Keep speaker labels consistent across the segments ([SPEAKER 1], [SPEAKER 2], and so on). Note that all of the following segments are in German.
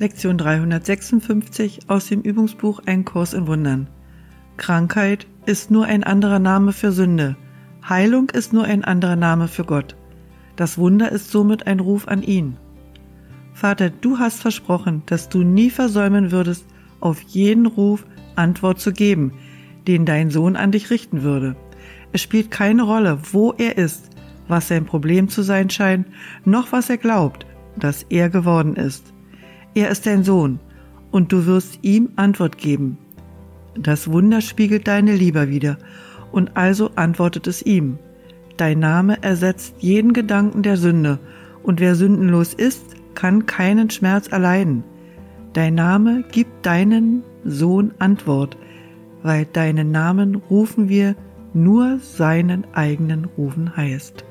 [SPEAKER 1] Lektion 356 aus dem Übungsbuch Ein Kurs in Wundern. Krankheit ist nur ein anderer Name für Sünde. Heilung ist nur ein anderer Name für Gott. Das Wunder ist somit ein Ruf an ihn. Vater, du hast versprochen, dass du nie versäumen würdest, auf jeden Ruf Antwort zu geben, den dein Sohn an dich richten würde. Es spielt keine Rolle, wo er ist, was sein Problem zu sein scheint, noch was er glaubt, dass er geworden ist. Er ist dein Sohn, und du wirst ihm Antwort geben. Das Wunder spiegelt deine Liebe wider, und also antwortet es ihm. Dein Name ersetzt jeden Gedanken der Sünde, und wer sündenlos ist, kann keinen Schmerz erleiden. Dein Name gibt deinen Sohn Antwort, weil deinen Namen rufen wir nur seinen eigenen Rufen heißt.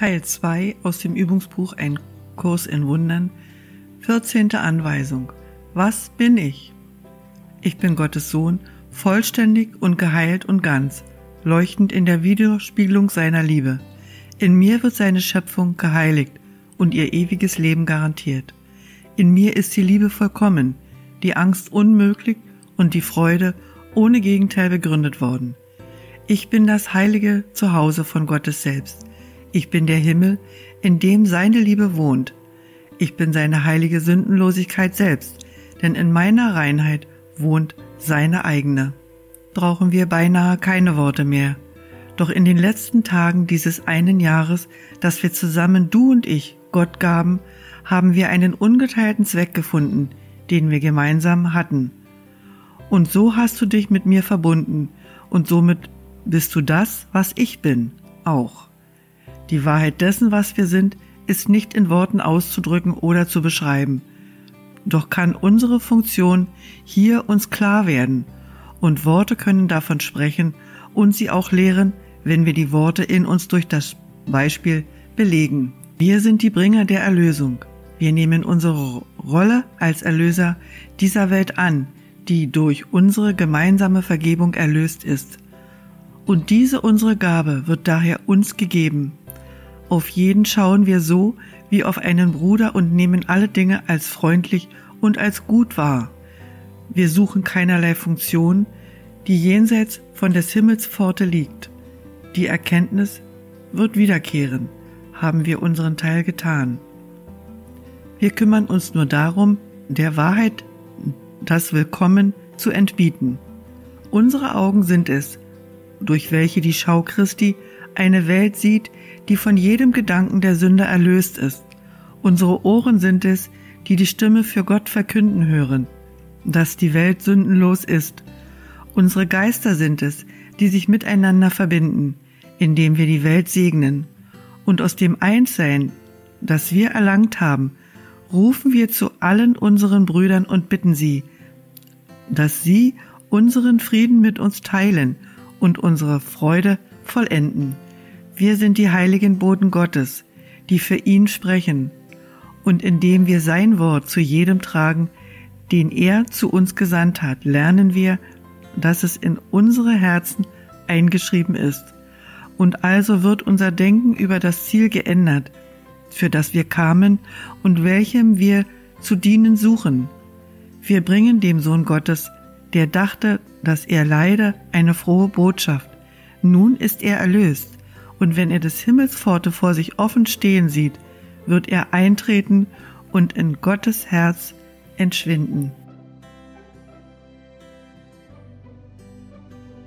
[SPEAKER 1] Teil 2 aus dem Übungsbuch Ein Kurs in Wundern, 14. Anweisung. Was bin ich? Ich bin Gottes Sohn, vollständig und geheilt und ganz, leuchtend in der Widerspiegelung seiner Liebe. In mir wird seine Schöpfung geheiligt und ihr ewiges Leben garantiert. In mir ist die Liebe vollkommen, die Angst unmöglich und die Freude ohne Gegenteil begründet worden. Ich bin das heilige Zuhause von Gottes selbst. Ich bin der Himmel, in dem seine Liebe wohnt. Ich bin seine heilige Sündenlosigkeit selbst, denn in meiner Reinheit wohnt seine eigene. Brauchen wir beinahe keine Worte mehr. Doch in den letzten Tagen dieses einen Jahres, das wir zusammen, du und ich, Gott gaben, haben wir einen ungeteilten Zweck gefunden, den wir gemeinsam hatten. Und so hast du dich mit mir verbunden, und somit bist du das, was ich bin, auch. Die Wahrheit dessen, was wir sind, ist nicht in Worten auszudrücken oder zu beschreiben. Doch kann unsere Funktion hier uns klar werden, und Worte können davon sprechen und sie auch lehren, wenn wir die Worte in uns durch das Beispiel belegen. Wir sind die Bringer der Erlösung. Wir nehmen unsere Rolle als Erlöser dieser Welt an, die durch unsere gemeinsame Vergebung erlöst ist. Und diese unsere Gabe wird daher uns gegeben. Auf jeden schauen wir so wie auf einen Bruder und nehmen alle Dinge als freundlich und als gut wahr. Wir suchen keinerlei Funktion, die jenseits von des Himmels Pforte liegt. Die Erkenntnis wird wiederkehren, haben wir unseren Teil getan. Wir kümmern uns nur darum, der Wahrheit das Willkommen zu entbieten. Unsere Augen sind es, durch welche die Schau Christi eine Welt sieht, die von jedem Gedanken der Sünde erlöst ist. Unsere Ohren sind es, die die Stimme für Gott verkünden hören, dass die Welt sündenlos ist. Unsere Geister sind es, die sich miteinander verbinden, indem wir die Welt segnen. Und aus dem Einssein, das wir erlangt haben, rufen wir zu allen unseren Brüdern und bitten sie, dass sie unseren Frieden mit uns teilen und unsere Freude vollenden. Wir sind die heiligen Boten Gottes, die für ihn sprechen, und indem wir sein Wort zu jedem tragen, den er zu uns gesandt hat, lernen wir, dass es in unsere Herzen eingeschrieben ist. Und also wird unser Denken über das Ziel geändert, für das wir kamen und welchem wir zu dienen suchen. Wir bringen dem Sohn Gottes, der dachte, dass er leide, eine frohe Botschaft. Nun ist er erlöst und wenn er des Himmels Pforte vor sich offen stehen sieht, wird er eintreten und in Gottes Herz entschwinden.